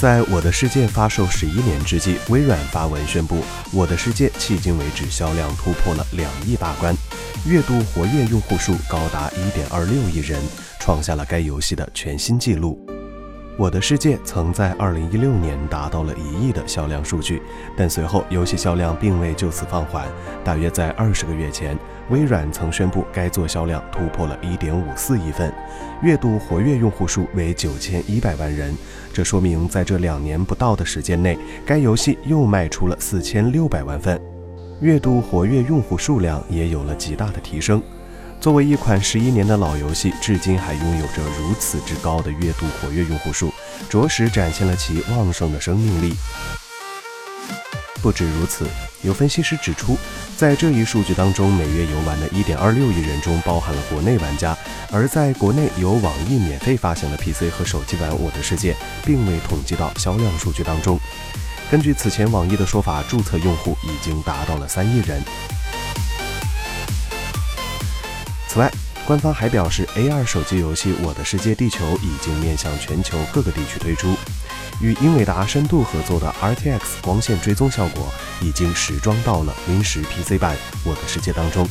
在我的世界发售十一年之际，微软发文宣布，我的世界迄今为止销量突破了两亿大关，月度活跃用户数高达一点二六亿人，创下了该游戏的全新纪录。我的世界曾在2016年达到了一亿的销量数据，但随后游戏销量并未就此放缓。大约在二十个月前，微软曾宣布该作销量突破了1.54亿份，月度活跃用户数为9100万人。这说明在这两年不到的时间内，该游戏又卖出了4600万份，月度活跃用户数量也有了极大的提升。作为一款十一年的老游戏，至今还拥有着如此之高的月度活跃用户数，着实展现了其旺盛的生命力。不止如此，有分析师指出，在这一数据当中，每月游玩的1.26亿人中包含了国内玩家，而在国内由网易免费发行的 PC 和手机版《我的世界》并未统计到销量数据当中。根据此前网易的说法，注册用户已经达到了三亿人。此外，官方还表示，AR 手机游戏《我的世界地球》已经面向全球各个地区推出，与英伟达深度合作的 RTX 光线追踪效果已经实装到了 Win 十 PC 版《我的世界》当中。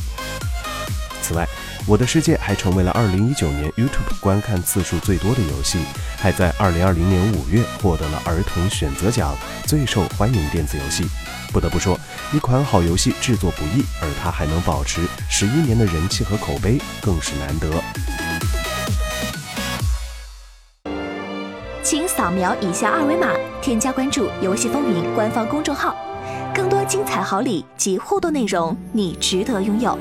此外，《我的世界》还成为了2019年 YouTube 观看次数最多的游戏，还在2020年5月获得了儿童选择奖最受欢迎电子游戏。不得不说，一款好游戏制作不易，而它还能保持十一年的人气和口碑，更是难得。请扫描以下二维码，添加关注“游戏风云”官方公众号，更多精彩好礼及互动内容，你值得拥有。